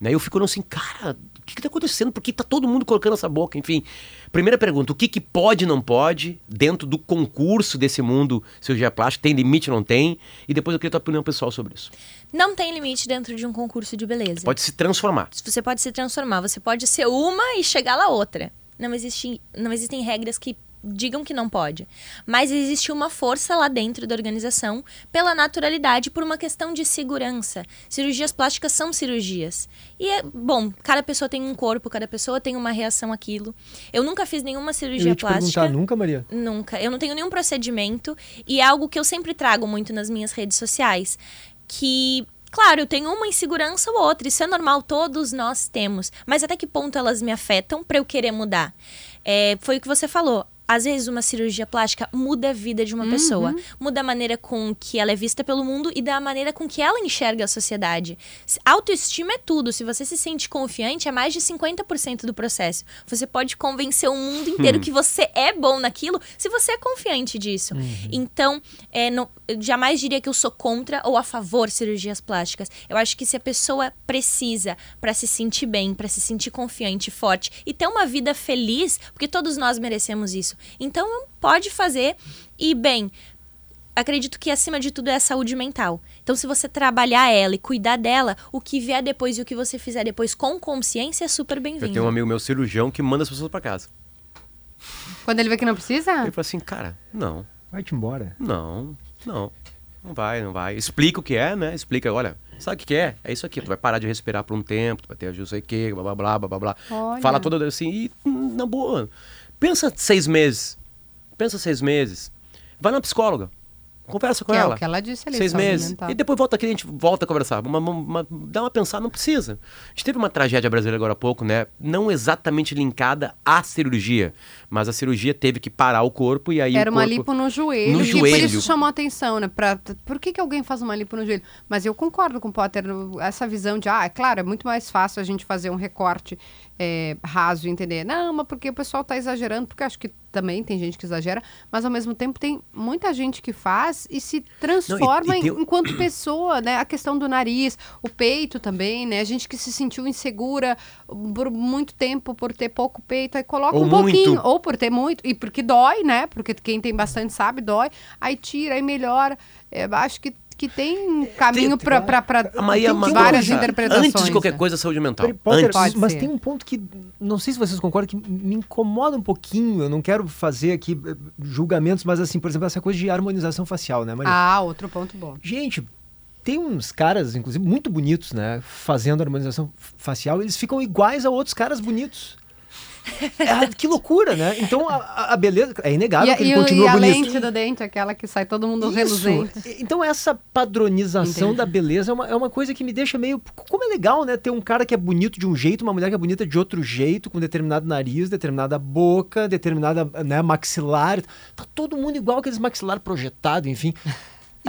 B: Né? Eu fico olhando assim, cara, o que, que tá acontecendo? Por que tá todo mundo colocando essa boca? Enfim, primeira pergunta, o que, que pode e não pode dentro do concurso desse mundo cirurgia plástica? Tem limite ou não tem? E depois eu queria tua opinião pessoal sobre isso.
E: Não tem limite dentro de um concurso de beleza.
B: Pode se transformar.
E: Você pode se transformar, você pode ser uma e chegar lá outra. Não, existe, não existem regras que digam que não pode. Mas existe uma força lá dentro da organização pela naturalidade, por uma questão de segurança. Cirurgias plásticas são cirurgias. E é bom, cada pessoa tem um corpo, cada pessoa tem uma reação àquilo. Eu nunca fiz nenhuma
D: Eu
E: cirurgia
D: ia te
E: plástica.
D: perguntar nunca, Maria.
E: Nunca. Eu não tenho nenhum procedimento e é algo que eu sempre trago muito nas minhas redes sociais. Que, claro, eu tenho uma insegurança ou outra. Isso é normal, todos nós temos. Mas até que ponto elas me afetam para eu querer mudar? É, foi o que você falou. Às vezes, uma cirurgia plástica muda a vida de uma pessoa. Muda a maneira com que ela é vista pelo mundo e da maneira com que ela enxerga a sociedade. Autoestima é tudo. Se você se sente confiante, é mais de 50% do processo. Você pode convencer o mundo inteiro que você é bom naquilo se você é confiante disso. Então, é, não- eu jamais diria que eu sou contra ou a favor de cirurgias plásticas. Eu acho que se a pessoa precisa para se sentir bem, para se sentir confiante, forte e ter uma vida feliz, porque todos nós merecemos isso. Então, pode fazer e bem. acredito que acima de tudo é a saúde mental. Então, se você trabalhar ela e cuidar dela, o que vier depois e o que você fizer depois com consciência é super
B: Eu
E: bem-vindo.
B: tenho um amigo meu cirurgião que manda as pessoas pra casa.
C: Quando ele vê que não precisa?
B: Ele fala assim, cara, não,
D: Vai-te embora.
B: não, não. Não vai, não vai. Explica o que é, né? Explica, olha, sabe o que que é? É isso aqui. Tu vai parar de respirar por um tempo, tu vai ter não sei o quê, blá blá blá blá blá blá.
C: Olha.
B: Fala toda assim, e hum, na boa. Pensa seis meses. Pensa seis meses. Vai na psicóloga. Conversa com
C: Que é
B: ela.
C: o que ela disse ali,
B: Seis meses.
C: mental.
B: E depois volta aqui, a gente volta a conversar. Uma, uma- uma- dá uma pensada, não precisa. A gente teve uma tragédia brasileira agora há pouco, né? Não exatamente linkada à cirurgia. Mas a cirurgia teve que parar o corpo e aí
C: Era uma lipo no joelho.
B: No
C: por
B: joelho.
C: isso chamou atenção, né? Pra, por que, que alguém faz uma lipo no joelho? Mas eu concordo com o Potter. Essa visão de, ah, é claro, é muito mais fácil a gente fazer um recorte é, raso e entender. Não, mas porque o pessoal tá exagerando, porque acho que também tem gente que exagera, mas ao mesmo tempo tem muita gente que faz e se transforma
B: e
C: em-
B: tem-
C: enquanto pessoa, né? A questão do nariz, o peito também, né? A gente que se sentiu insegura por muito tempo por ter pouco peito, aí coloca
B: Ou
C: um pouquinho,
B: muito.
C: ou por ter muito, e porque dói, né? Porque quem tem bastante sabe, dói. Aí tira, aí melhora. É, acho que, que tem caminho
B: tem-
C: pra, pra, pra
B: A Maria
C: tem
B: Maria-
C: várias interpretações.
B: Antes de qualquer
C: né?
B: coisa, saúde mental.
D: Potter,
B: Antes.
D: Mas
C: ser.
D: tem um ponto que não sei se vocês concordam que me incomoda um pouquinho. Eu não quero fazer aqui eh, julgamentos, mas assim, por exemplo, essa coisa de harmonização facial, né, Maria?
C: Ah, outro ponto bom.
D: Gente, tem uns caras, inclusive, muito bonitos, né? Fazendo harmonização facial, eles ficam iguais a outros caras bonitos. É, que loucura, né? Então a- a, beleza. É inegável
C: E,
D: que ele
C: e
D: continua
C: e a
D: bonito.
C: lente do dente, aquela que sai todo mundo
D: Isso.
C: reluzente.
D: Então essa padronização
C: Entendi.
D: da beleza é uma, é uma coisa que me deixa meio. Como é legal, né? Ter um cara que é bonito de um jeito, uma mulher que é bonita de outro jeito, com determinado nariz, determinada boca, determinada né, maxilar. Tá todo mundo igual aqueles maxilar projetado, enfim.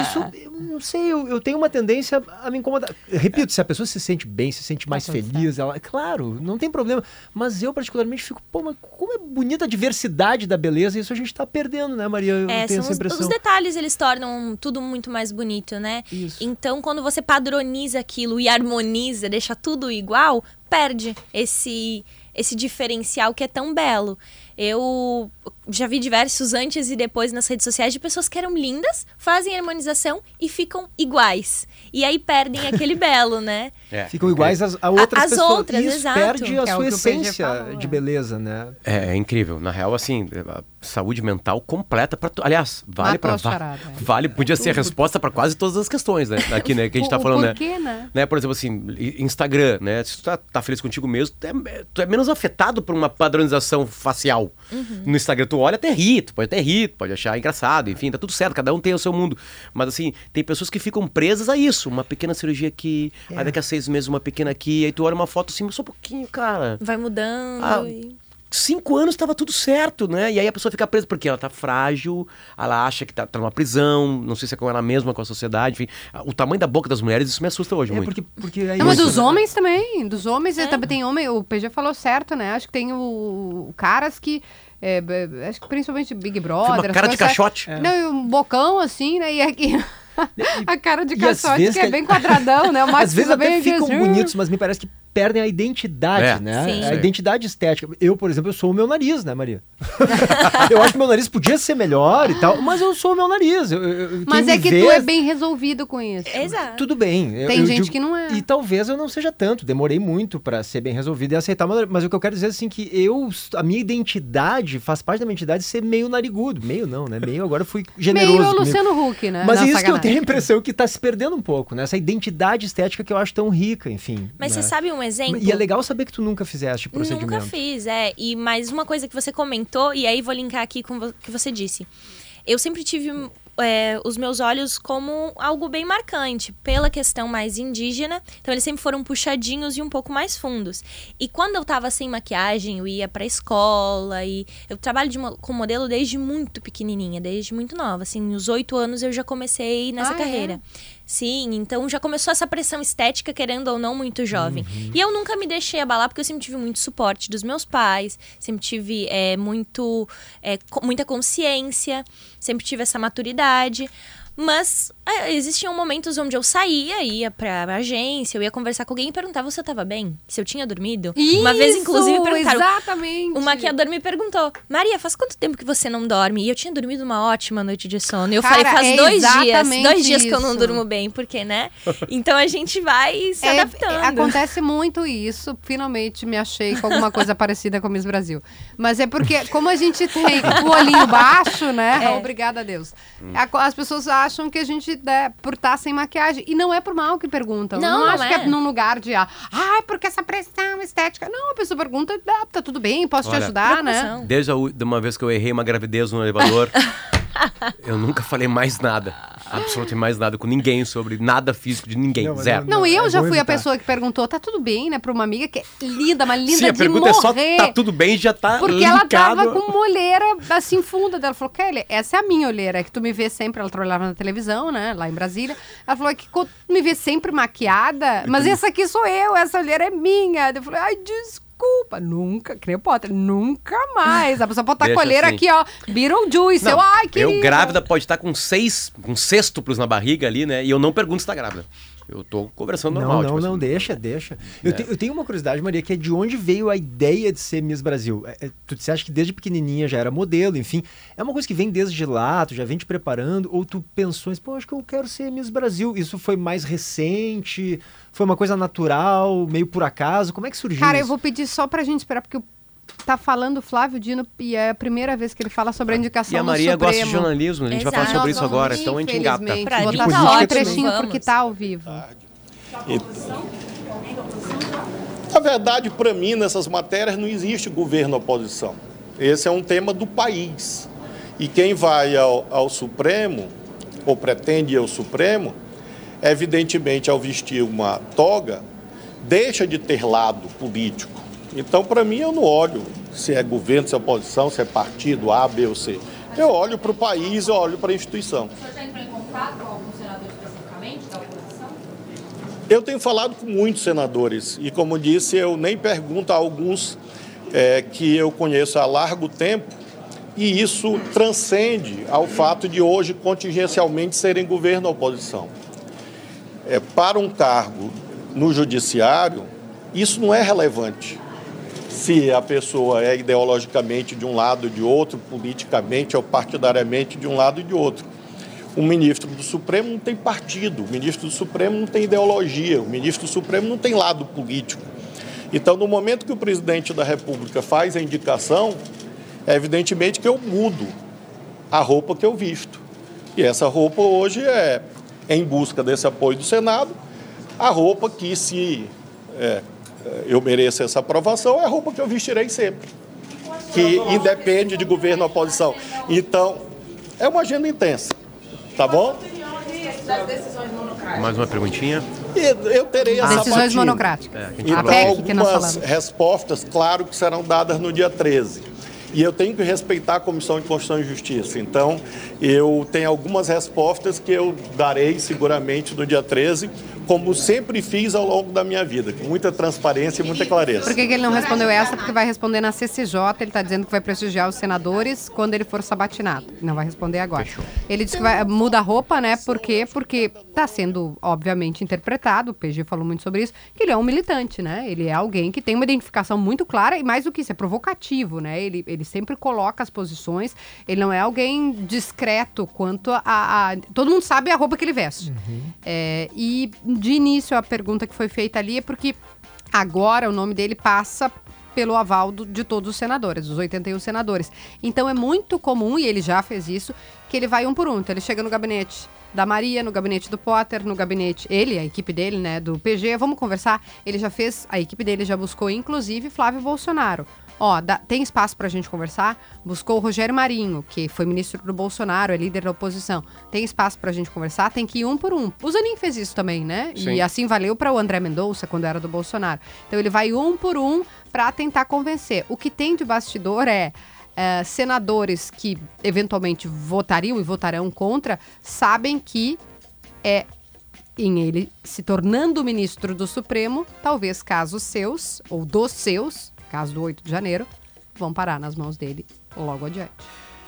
D: Isso, eu não sei, eu, eu tenho uma tendência a me incomodar. Repito, se a pessoa se sente bem, se sente mais feliz, ela, claro, não tem problema. Mas eu, particularmente, fico, pô, mas como é bonita a diversidade da beleza, e isso a gente tá perdendo, né, Maria? Eu
E: É,
D: tenho essa
E: os,
D: impressão.
E: os detalhes, eles tornam tudo muito mais bonito, né?
D: Isso.
E: Então, quando você padroniza aquilo e harmoniza, deixa tudo igual, perde esse esse diferencial que é tão belo. Eu já vi diversos antes e depois nas redes sociais de pessoas que eram lindas, fazem harmonização e ficam iguais. E aí perdem aquele belo, né?
B: É,
D: Ficam iguais às, a outras
E: as
D: pessoas.
E: outras,
D: Isso
E: exato.
D: perde a
C: Que é
D: sua essência
C: falou,
D: de
C: é.
D: beleza, né?
B: É, é incrível. Na real, assim, saúde mental completa para Aliás, vale para
C: charada, é.
B: vale podia ser a resposta para quase todas as questões, né? Aqui, né, que a gente tá
C: o
B: falando, né?
C: porquê, né?
B: né? Por exemplo, assim, Instagram, né? Se tu tá, tá feliz contigo mesmo, tu é, tu é menos afetado por uma padronização facial. No Instagram, tu olha até ri, tu pode até rir, tu pode achar engraçado, enfim, tá tudo certo, cada um tem o seu mundo. Mas assim, tem pessoas que ficam presas a isso. Uma pequena cirurgia aqui, aí daqui a seis meses uma pequena aqui, aí tu olha uma foto assim, só um pouquinho, cara.
E: Vai mudando.
B: Ah,
E: e-
B: cinco anos estava tudo certo, né? E aí a pessoa fica presa porque ela tá frágil, ela acha que tá, tá numa prisão, não sei se é com ela mesma, com a sociedade, enfim. O tamanho da boca das mulheres, isso me assusta hoje
D: É
B: muito.
D: porque, porque é
C: Não, mas dos homens também. Dos homens, e também tem homem. O PG falou certo, né? Acho que tem o, o caras que. é, acho que principalmente Big Brother.
B: Uma cara de caixote.
C: sabe? Não, e um bocão assim, né? E aqui. a cara de caixote, que é bem quadradão, né? O Max
D: Às vezes até ficam bonitos, mas me parece que perdem a identidade,
B: É.
D: né?
E: Sim.
D: A identidade estética. Eu, por exemplo, eu sou o meu nariz, né, Maria? eu acho que meu nariz podia ser melhor e tal, mas eu sou o meu nariz. Eu- eu-
C: Mas é que
D: vê-
C: tu é bem resolvido com isso.
E: Exato.
D: Tudo bem. eu-
C: Tem
D: eu
C: gente
D: digo-
C: que não é.
D: E talvez eu não seja tanto. Demorei muito pra ser bem resolvido e aceitar. Mas, mas o que eu quero dizer é assim que eu, a minha identidade faz parte da minha identidade ser meio narigudo. Meio não, né? Meio agora eu fui generoso.
C: Meio o
D: comigo.
C: Luciano Huck, né?
D: Mas é isso que eu tenho a impressão que tá se perdendo um pouco, né? Essa identidade estética que eu acho tão rica, enfim.
E: Mas
D: né?
E: você sabe um exemplo?
D: E é legal saber que tu nunca fizeste o procedimento.
E: Nunca fiz, é. E mais uma coisa que você comentou, e aí vou linkar aqui com o que você disse. Eu sempre tive é, os meus olhos como algo bem marcante, pela questão mais indígena. Então, eles sempre foram puxadinhos e um pouco mais fundos. E quando eu tava sem maquiagem, eu ia pra escola e eu trabalho com modelo desde muito pequenininha, desde muito nova. Assim, uns oito anos eu já comecei nessa
C: Ah, é?
E: Sim, então já começou essa pressão estética, querendo ou não, muito jovem. E eu nunca me deixei abalar, porque eu sempre tive muito suporte dos meus pais, sempre tive é, muito, é, muita consciência, sempre tive essa maturidade. Mas é, existiam momentos onde eu saía, ia pra agência, eu ia conversar com alguém e perguntava se eu tava bem, se eu tinha dormido. uma vez, inclusive,
C: Isso,
E: perguntaram.
C: Exatamente.
E: O maquiador me perguntou, Maria, faz quanto tempo que você não dorme? E eu tinha dormido uma ótima noite de sono. E eu
C: Cara,
E: falei, faz
C: é
E: dois dias, dois dias que eu não
C: isso.
E: durmo bem, porque, né? Então a gente vai se
C: É,
E: adaptando.
C: acontece muito isso. Finalmente me achei com alguma coisa parecida com a Miss Brasil. Mas é porque, como a gente tem o olhinho baixo, né?
E: É.
C: Obrigada a Deus. As pessoas acham que a gente, né, por estar sem maquiagem. E não é por mal que perguntam.
E: Não,
C: não
E: não
C: acho que
E: é.
C: é num lugar de, ah, ai, porque essa pressão estética. Não, a pessoa pergunta, ah, tá tudo bem, posso te
B: Olha,
C: ajudar, né?
B: Desde a de uma vez que eu errei uma gravidez no elevador, eu nunca falei mais nada. Absolutamente mais nada com ninguém sobre nada físico de ninguém.
D: Não, mas
B: Zero.
C: Não, e eu
D: é
C: já fui a
D: evitar.
C: pessoa que perguntou, tá tudo bem, né? Pra uma amiga que é linda, uma linda
B: Sim, a
C: de
B: pergunta
C: morrer.
B: é só tá tudo bem já tá
C: Porque ela tava
B: linkado.
C: com uma olheira assim funda dela. Falou, Kelly, essa é a minha olheira, que tu me vê sempre. Ela trabalhava na televisão, né? Lá em Brasília. Ela falou que quando tu me vê sempre maquiada, mas essa aqui sou eu, essa olheira é minha. Eu falei, ai, desculpa. Nunca, que nem o Potter, nunca mais. A pessoa pode estar
B: Deixa
C: olheira
B: assim.
C: aqui, ó. Beetlejuice.
B: Não,
C: eu, ai, querida.
B: eu grávida pode estar com seis, com sextuplos na barriga ali, né? E eu não pergunto se tá grávida. Eu tô conversando normal.
D: Não, não,
B: tipo
D: não,
B: assim.
D: deixa, deixa. Eu, te- eu tenho uma curiosidade, Maria, que é de onde veio a ideia de ser Miss Brasil? É, é, tu disseste que desde pequenininha já era modelo, enfim. É uma coisa que vem desde lá, tu já vem te preparando, ou tu pensou, assim, pô, acho que eu quero ser Miss Brasil. Isso foi mais recente? Foi uma coisa natural, meio por acaso? Como é que surgiu
C: Cara, eu
D: isso?
C: vou pedir só pra gente esperar, porque o- tá falando o Flávio Dino e é a primeira vez que ele fala sobre a indicação
B: E a Maria gosta de
C: Supremo.
B: jornalismo, a gente vai falar
E: Exato.
B: sobre isso agora, então a gente engata.
E: Pra
C: botar
E: mim
C: só
D: tá
C: um trechinho
E: vamos.
C: porque tá ao vivo.
F: Na verdade, para mim, nessas matérias não existe governo-oposição. Esse é um tema do país. E quem vai ao, ao Supremo, ou pretende ir ao Supremo, evidentemente, ao vestir uma toga, deixa de ter lado político. Então, para mim, eu não olho se é governo, se é oposição, se é partido A, B ou C. Eu olho para o país, eu olho para a instituição.
G: O senhor já entrou em contato com algum senador especificamente da oposição?
F: Eu tenho falado com muitos senadores e, como disse, eu nem pergunto a alguns eh, que eu conheço há largo tempo e isso transcende ao fato de hoje contingencialmente serem governo ou oposição. Eh, para um cargo no judiciário, isso não é relevante. Se a pessoa é ideologicamente de um lado ou de outro, politicamente ou partidariamente de um lado e de outro. O ministro do Supremo não tem partido, o ministro do Supremo não tem ideologia, o ministro do Supremo não tem lado político. Então, no momento que o presidente da República faz a indicação, é evidentemente que eu mudo a roupa que eu visto. E essa roupa hoje é, em busca desse apoio do Senado, a roupa que, se é, eu mereço essa aprovação, é a roupa que eu vestirei sempre que independe de governo ou oposição. Então, é uma agenda intensa, tá bom?
B: Mais uma perguntinha.
F: E eu terei essa
C: Decisões
F: sabatina.
C: monocráticas.
B: É, a gente
C: a
F: Então,
C: PEC que nós
F: algumas respostas, claro, que serão dadas no dia 13. E eu tenho que respeitar a Comissão de Constituição e Justiça. Então, eu tenho algumas respostas que eu darei seguramente no dia 13, como sempre fiz ao longo da minha vida, com muita transparência e muita clareza.
C: Por que, que ele não respondeu essa? Porque vai responder na CCJ. Ele está dizendo que vai prestigiar os senadores quando ele for sabatinado. Não vai responder agora. Ele disse que vai, muda a roupa, né? Por quê? Porque está sendo, obviamente, interpretado, o PG falou muito sobre isso, que ele é um militante, né? Ele é alguém que tem uma identificação muito clara e mais do que isso, é provocativo, né? Ele, ele sempre coloca as posições, ele não é alguém discreto quanto a... a- todo mundo sabe a roupa que ele veste. É, e, de início, a pergunta que foi feita ali é porque agora o nome dele passa pelo aval do- de todos os senadores, os 81 senadores. Então é muito comum, e ele já fez isso, que ele vai um por um. Então ele chega no gabinete da Maria, no gabinete do Potter, no gabinete, ele, a equipe dele, né, do PG, vamos conversar. Ele já fez, a equipe dele já buscou, inclusive, Flávio Bolsonaro. Ó, dá- tem espaço pra gente conversar? Buscou o Rogério Marinho, que foi ministro do Bolsonaro, é líder da oposição. Tem espaço pra gente conversar? Tem que ir um por um. O Zanin fez isso também, né?
B: Sim.
C: E assim valeu para o André Mendonça quando era do Bolsonaro. Então ele vai um por um para tentar convencer. O que tem de bastidor é, é, senadores que eventualmente votariam e votarão contra sabem que é em ele se tornando ministro do Supremo, talvez casos seus ou dos seus, caso do 8 de janeiro, vão parar nas mãos dele logo adiante.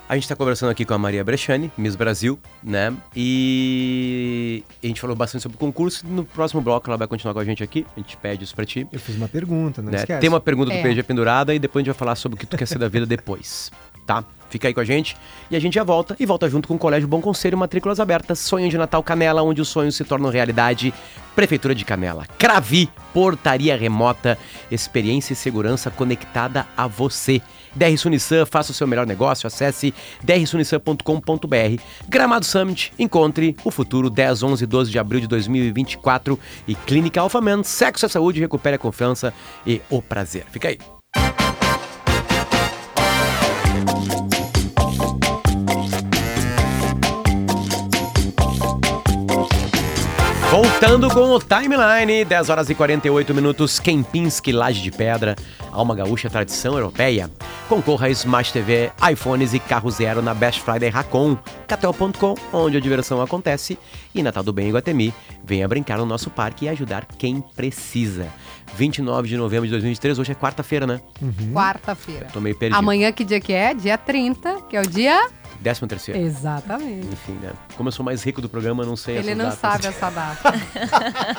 B: A gente está conversando aqui com a Maria Brechani, Miss Brasil, né? E a gente falou bastante sobre o concurso. No próximo bloco ela vai continuar com a gente aqui. A gente pede isso pra ti.
D: Eu fiz uma pergunta, não
B: né?
D: esquece.
B: Tem uma pergunta do
C: É.
B: PG pendurada e depois a gente vai falar sobre o que tu quer ser da vida depois, tá? Fica aí com a gente e a gente já volta e volta junto com o Colégio Bom Conselho, matrículas abertas, sonho de Natal Canela, onde os sonhos se tornam realidade. Prefeitura de Canela, Cravi, portaria remota, experiência e segurança conectada a você. DR Sunissan, faça o seu melhor negócio, acesse drsunissan.com.br. Gramado Summit, encontre o futuro 10, 11 e 12 de abril de 2024 e Clínica Alphaman, sexo é saúde, recupere a confiança e o prazer. Fica aí. Voltando com o timeline, 10 horas e 48 minutos, Kempinski Laje de Pedra, Alma Gaúcha Tradição Europeia. Concorra a Smart TV, iPhones e carro zero na Best Friday Racon, KTO.com, onde a diversão acontece. E Natal do Bem em Guatemi, venha brincar no nosso parque e ajudar quem precisa. 29 de novembro de 2023, hoje é quarta-feira, né?
C: Quarta-feira.
B: Tô meio perdido.
C: Amanhã que dia que é? Dia 30, que é o dia...
B: Décimo terceiro.
C: Exatamente.
B: Enfim, né? Como eu sou mais rico do programa, eu não sei
C: Ele não
B: datas.
C: sabe essa data.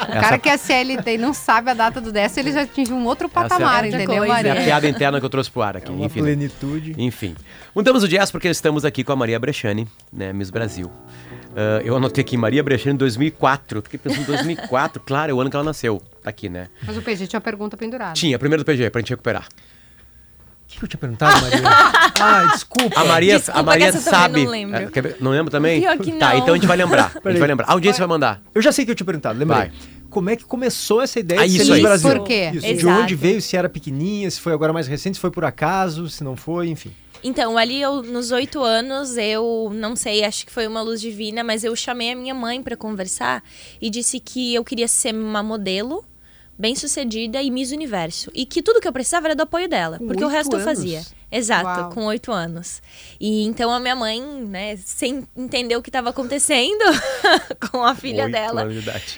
C: O cara que é CLT e não sabe a data do décimo, ele já atingiu um outro patamar,
E: é
C: entendeu,
E: coisa.
B: É a
C: Maria?
B: piada interna que eu trouxe pro ar aqui.
D: É uma
B: Enfim, né?
D: plenitude.
B: Enfim. Mudamos o jazz porque estamos aqui com a Maria Brechani, né, Miss Brasil. Ah, eu anotei aqui Maria Brechani em 2004. Fiquei pensando em 2004, claro, é o ano que ela nasceu. Tá aqui, né?
C: Mas o PG tinha uma pergunta pendurada.
B: Tinha, primeiro do PG, pra gente recuperar.
D: O que que eu tinha perguntado, Maria? ah, desculpa.
B: A Maria,
E: Desculpa
B: a Maria sabe.
E: não lembro.
B: É, não lembro também?
E: Pior que
B: Tá,
E: não.
B: então a gente vai lembrar. A gente vai lembrar. A audiência vai mandar.
D: Eu já sei que eu tinha perguntado, lembrei.
B: Vai.
D: Como é que começou essa ideia
B: Ah,
D: de
B: isso
D: ser
B: aí.
D: Brasil?
C: Por quê?
D: Isso. De onde veio, se era pequenininha, se foi agora mais recente, se foi por acaso, se não foi, enfim.
E: Então, ali eu, nos oito anos, eu não sei, acho que foi uma luz divina, mas eu chamei a minha mãe pra conversar e disse que eu queria ser uma modelo bem sucedida e Miss Universo. E que tudo que eu precisava era do apoio dela, porque o resto eu
D: anos?
E: fazia. Exato,
C: Uau.
E: com oito anos. E então a minha mãe, né, sem entender o que estava acontecendo com a filha
B: Oito
E: dela,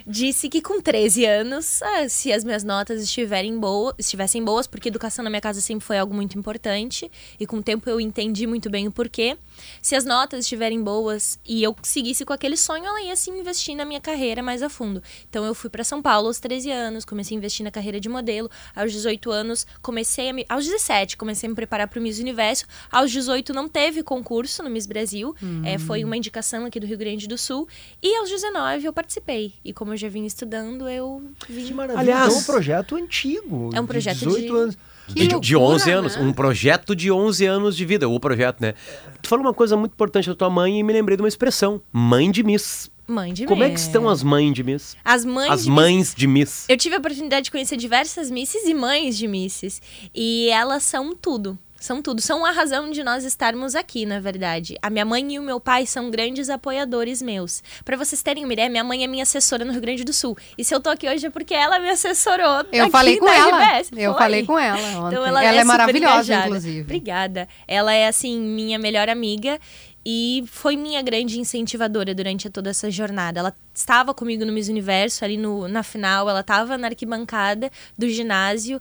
E: disse que com 13 anos, ah, se as minhas notas estiverem boas, estivessem boas, porque educação na minha casa sempre foi algo muito importante, e com o tempo eu entendi muito bem o porquê. Se as notas estiverem boas e eu seguisse com aquele sonho, ela ia sim investir na minha carreira mais a fundo. Então eu fui para São Paulo aos 13 anos, comecei a investir na carreira de modelo. Aos 18 anos, comecei a me, aos 17, comecei a me preparar para o Miss Universo. Aos 18 não teve concurso no Miss Brasil, é, foi uma indicação aqui do Rio Grande do Sul. E aos 19 eu participei. E como eu já vinha estudando, eu vim.
D: Que maravilha.
B: Aliás-
D: é um projeto antigo.
E: É um
D: de
E: projeto
D: 18
E: de-
D: anos.
C: Que
B: de, de
C: loucura,
B: 11 anos.
C: né?
B: Um projeto de 11 anos de vida. O projeto, né? Tu falou uma coisa muito importante da tua mãe e me lembrei de uma expressão. Mãe de Miss.
E: Mãe de
B: Como é que
E: Miss.
B: estão as mães de Miss?
E: As mães
B: As
E: de Miss
B: mães de Miss.
E: Eu tive a oportunidade de conhecer diversas misses e mães de misses. E elas são tudo. São tudo. São a razão de nós estarmos aqui, na verdade. A minha mãe e o meu pai são grandes apoiadores meus. Pra vocês terem uma ideia, minha mãe é minha assessora no Rio Grande do Sul. E se eu tô aqui hoje é porque ela me assessorou.
C: Eu falei com ela.
E: RBS.
C: Eu
E: Foi.
C: falei com ela ontem.
E: Então ela,
C: Ela é
E: super
C: maravilhosa,
E: engajada.
C: inclusive.
E: Obrigada. Ela é, assim, minha melhor amiga e foi minha grande incentivadora durante toda essa jornada. Ela estava comigo no Miss Universo, ali no, na final, ela estava na arquibancada do ginásio.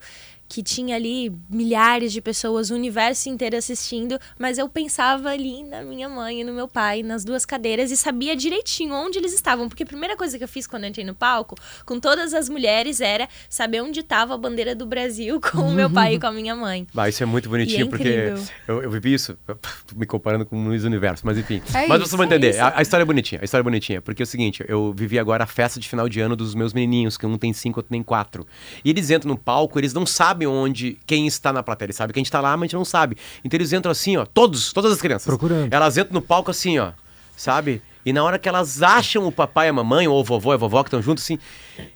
E: Que tinha ali milhares de pessoas, o universo inteiro assistindo, mas eu pensava ali na minha mãe e no meu pai, nas duas cadeiras, e sabia direitinho onde eles estavam. Porque a primeira coisa que eu fiz quando eu entrei no palco, com todas as mulheres, era saber onde estava a bandeira do Brasil com o meu pai e com a minha mãe.
B: Ah, isso é muito bonitinho,
E: E é
B: porque eu, eu vivi isso, me comparando com o Luiz Universo, mas enfim.
C: É
B: mas
C: isso,
B: vocês vão
E: é
B: entender,
E: isso.
B: a, a história é bonitinha, a história é bonitinha, porque é o seguinte, eu vivi agora a festa de final de ano dos meus menininhos, que um tem cinco, outro tem quatro. E eles entram no palco, eles não sabem onde, quem está na plateia, eles sabem que a gente está lá, mas a gente não sabe. Então eles entram assim, ó, todos, todas as crianças.
D: Procurando.
B: Elas entram no palco assim, ó, sabe? E na hora que elas acham o papai e a mamãe, ou o vovô e a vovó que estão juntos, assim,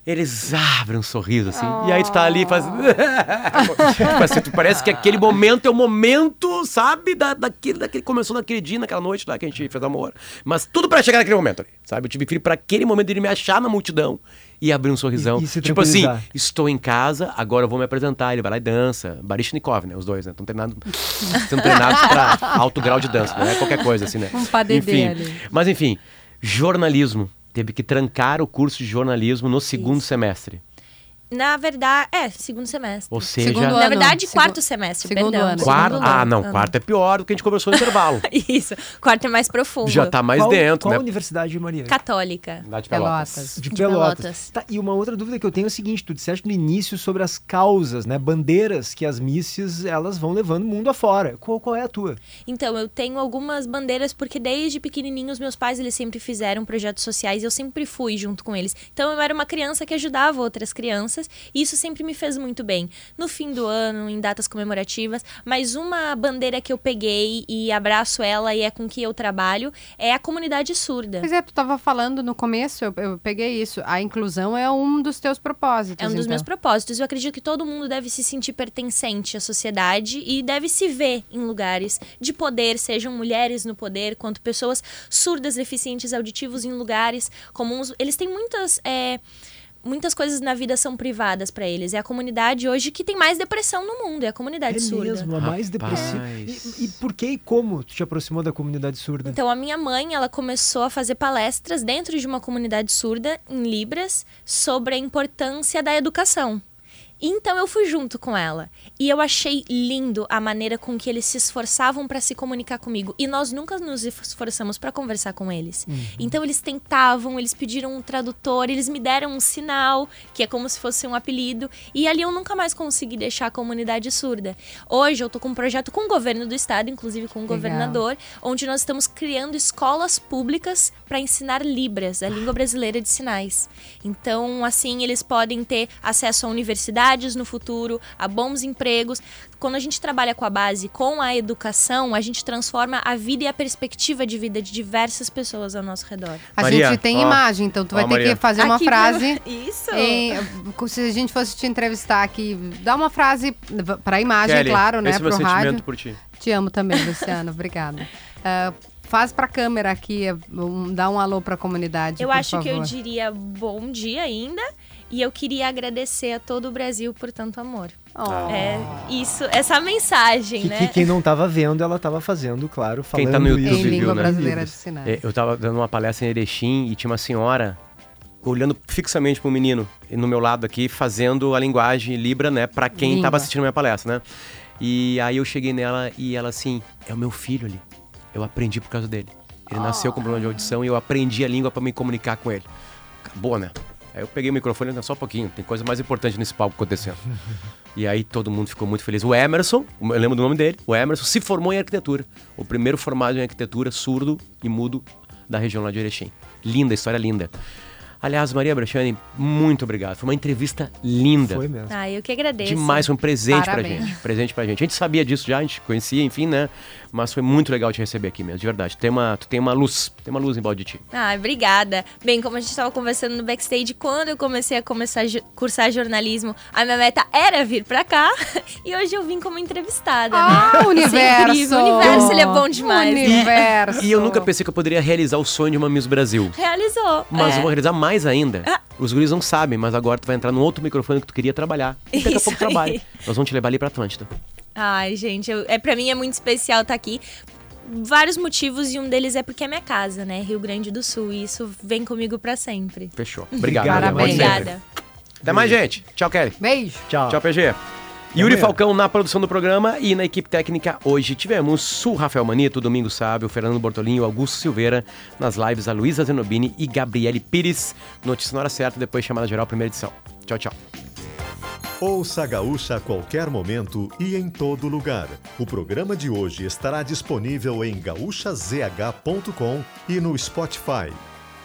B: eles abrem um sorriso, assim. E aí tu tá ali faz. tipo assim, tu parece que aquele momento é o momento, sabe? Da, daquele, daquele começou naquele dia, naquela noite lá que a gente fez amor. Mas tudo pra chegar naquele momento ali, sabe? Eu tive filho pra aquele momento ele me achar na multidão e abrir um sorrisão.
D: E- e
B: tipo assim, estou em casa, agora eu vou me apresentar. Ele vai lá e dança. Barishnikov, né? Os dois, né? Estão treinados, sendo treinados pra alto grau de dança, não é qualquer coisa assim, né?
C: Um
B: enfim,
C: ali.
B: Mas enfim, jornalismo. Teve que trancar o curso de jornalismo no segundo
E: Isso.
B: semestre.
E: Na verdade, é, segundo semestre.
B: Ou seja,
C: Segundo
E: Na
C: ano.
E: verdade,
C: Segu-
E: quarto semestre,
C: segundo
E: perdão.
C: ano.
B: quarto.
E: Segundo
B: Ah,
E: ano.
B: não, quarto é pior do que a gente conversou no intervalo.
E: Isso, quarto é mais profundo.
B: Já tá mais
D: qual,
B: dentro,
D: qual
B: né?
D: universidade, Maria?
E: Católica.
B: Cidade de
C: Pelotas.
D: De
E: De
D: Pelotas.
E: Pelotas.
D: Tá, e uma outra dúvida que eu tenho é o seguinte, tu disseste no início sobre as causas, né, bandeiras que as misses, elas vão levando mundo afora. Qual, qual é a tua?
E: Então, eu tenho algumas bandeiras porque desde pequenininhos meus pais eles sempre fizeram projetos sociais e eu sempre fui junto com eles. Então, eu era uma criança que ajudava outras crianças e isso sempre me fez muito bem. No fim do ano, em datas comemorativas, mas uma bandeira que eu peguei e abraço ela e é com que eu trabalho é a comunidade surda.
C: Pois é, tu estava falando no começo, eu, eu peguei isso. A inclusão é um dos teus propósitos.
E: É um dos
C: então.
E: meus propósitos. Eu acredito que todo mundo deve se sentir pertencente à sociedade e deve se ver em lugares de poder, sejam mulheres no poder, quanto pessoas surdas, deficientes auditivos em lugares comuns. Eles têm muitas. é, Muitas coisas na vida são privadas para eles. É a comunidade hoje que tem mais depressão no mundo, é a comunidade
D: é
E: surda.
D: mesmo, a mais depressiva. E, e por que e como tu te aproximou da comunidade surda?
E: Então, a minha mãe, ela começou a fazer palestras dentro de uma comunidade surda, em Libras, sobre a importância da educação. Então eu fui junto com ela e eu achei lindo a maneira com que eles se esforçavam para se comunicar comigo e nós nunca nos esforçamos para conversar com eles. Então eles tentavam, eles pediram um tradutor, eles me deram um sinal que é como se fosse um apelido e ali eu nunca mais consegui deixar a comunidade surda. Hoje eu tô com um projeto com o governo do estado, inclusive com o
C: Legal.
E: governador, onde nós estamos criando escolas públicas para ensinar Libras, a língua brasileira de sinais. Então, assim, eles podem ter acesso a universidades no futuro, a bons empregos. Quando a gente trabalha com a base, com a educação, a gente transforma a vida e a perspectiva de vida de diversas pessoas ao nosso redor.
C: A
B: Maria,
C: gente tem
B: ó.
C: imagem, então tu vai
B: Ó,
C: ter
B: Maria.
C: que fazer uma
E: Aqui,
C: frase.
E: Isso.
C: em- se a gente fosse te entrevistar aqui, dá uma frase para a imagem,
B: Kelly,
C: claro, né?
B: é meu
C: Pro
B: sentimento
C: rádio.
B: por ti.
C: Te amo também, Luciano. Obrigada. Ah, faz pra câmera aqui, um- dá um alô pra comunidade.
E: Eu
C: por
E: acho que eu
C: favor.
E: diria bom dia ainda. E eu queria agradecer a todo o Brasil por tanto amor.
C: Oh.
E: É isso, essa mensagem,
D: Que,
E: né?
D: que quem não estava vendo, ela estava fazendo, claro, falando
B: Quem tá no
D: isso.
B: YouTube
C: Em
B: viu,
C: língua
B: né?
C: brasileira de sinais.
B: É, Eu tava dando uma palestra em Erechim e tinha uma senhora olhando fixamente pro menino no meu lado aqui, fazendo a linguagem Libra, né, Pra quem
C: Língua.
B: tava assistindo a minha palestra, né? E aí eu cheguei nela e ela assim, é o meu filho ali. Eu aprendi por causa dele. Ele nasceu com problema de audição e eu aprendi a língua pra me comunicar com ele. Acabou, né? Aí eu peguei o microfone, "Não, só um pouquinho, tem coisa mais importante nesse palco acontecendo. E aí todo mundo ficou muito feliz. O Emerson, eu lembro do nome dele, o Emerson se formou em arquitetura. O primeiro formado em arquitetura surdo e mudo da região lá de Erechim. Linda, história linda. Aliás, Maria Brachani, muito obrigado. Foi uma entrevista linda.
D: Foi mesmo.
E: Ah, eu que agradeço.
B: Demais, foi um presente
C: Parabéns.
B: pra gente. Presente pra gente. A gente sabia disso já, a gente conhecia, enfim, né? Mas foi muito legal te receber aqui mesmo, de verdade. Tem uma, tu tem uma luz, tem uma luz em balde de ti.
E: Ah, obrigada. Bem, como a gente estava conversando no backstage, quando eu comecei a começar a cursar jornalismo, a minha meta era vir pra cá e hoje eu vim como entrevistada.
C: Ah,
E: né?
C: o
E: Isso é
C: universo!
E: incrível. O universo ele é bom demais. né?
C: Universo!
B: E eu nunca pensei que eu poderia realizar o sonho de uma Miss Brasil.
E: Realizou.
B: Mas
E: é.
B: eu vou realizar mais ainda. Os guris não sabem, mas agora tu vai entrar num outro microfone que tu queria trabalhar. E daqui a pouco
E: aí.
B: trabalha. Nós vamos te levar ali pra Atlântida.
E: Ai, gente, eu, é, pra mim é muito especial estar aqui. Vários motivos e um deles é porque é minha casa, né? Rio Grande do Sul. E isso vem comigo pra sempre.
B: Fechou. Obrigado.
E: Obrigada.
B: Até mais, gente. Tchau, Kelly.
C: Beijo!
D: Tchau.
B: Tchau, PG. Yuri
D: amanhã.
B: Falcão na produção do programa e na equipe técnica hoje tivemos Sul Rafael Manito, Domingo Sábio, Fernando Bortolinho, Augusto Silveira, nas lives a Luísa Zenobini e Gabriele Pires. Notícia na hora certa, depois chamada geral, primeira edição. Tchau, tchau.
A: Ouça a Gaúcha a qualquer momento e em todo lugar. O programa de hoje estará disponível em gaúchazh.com e no Spotify.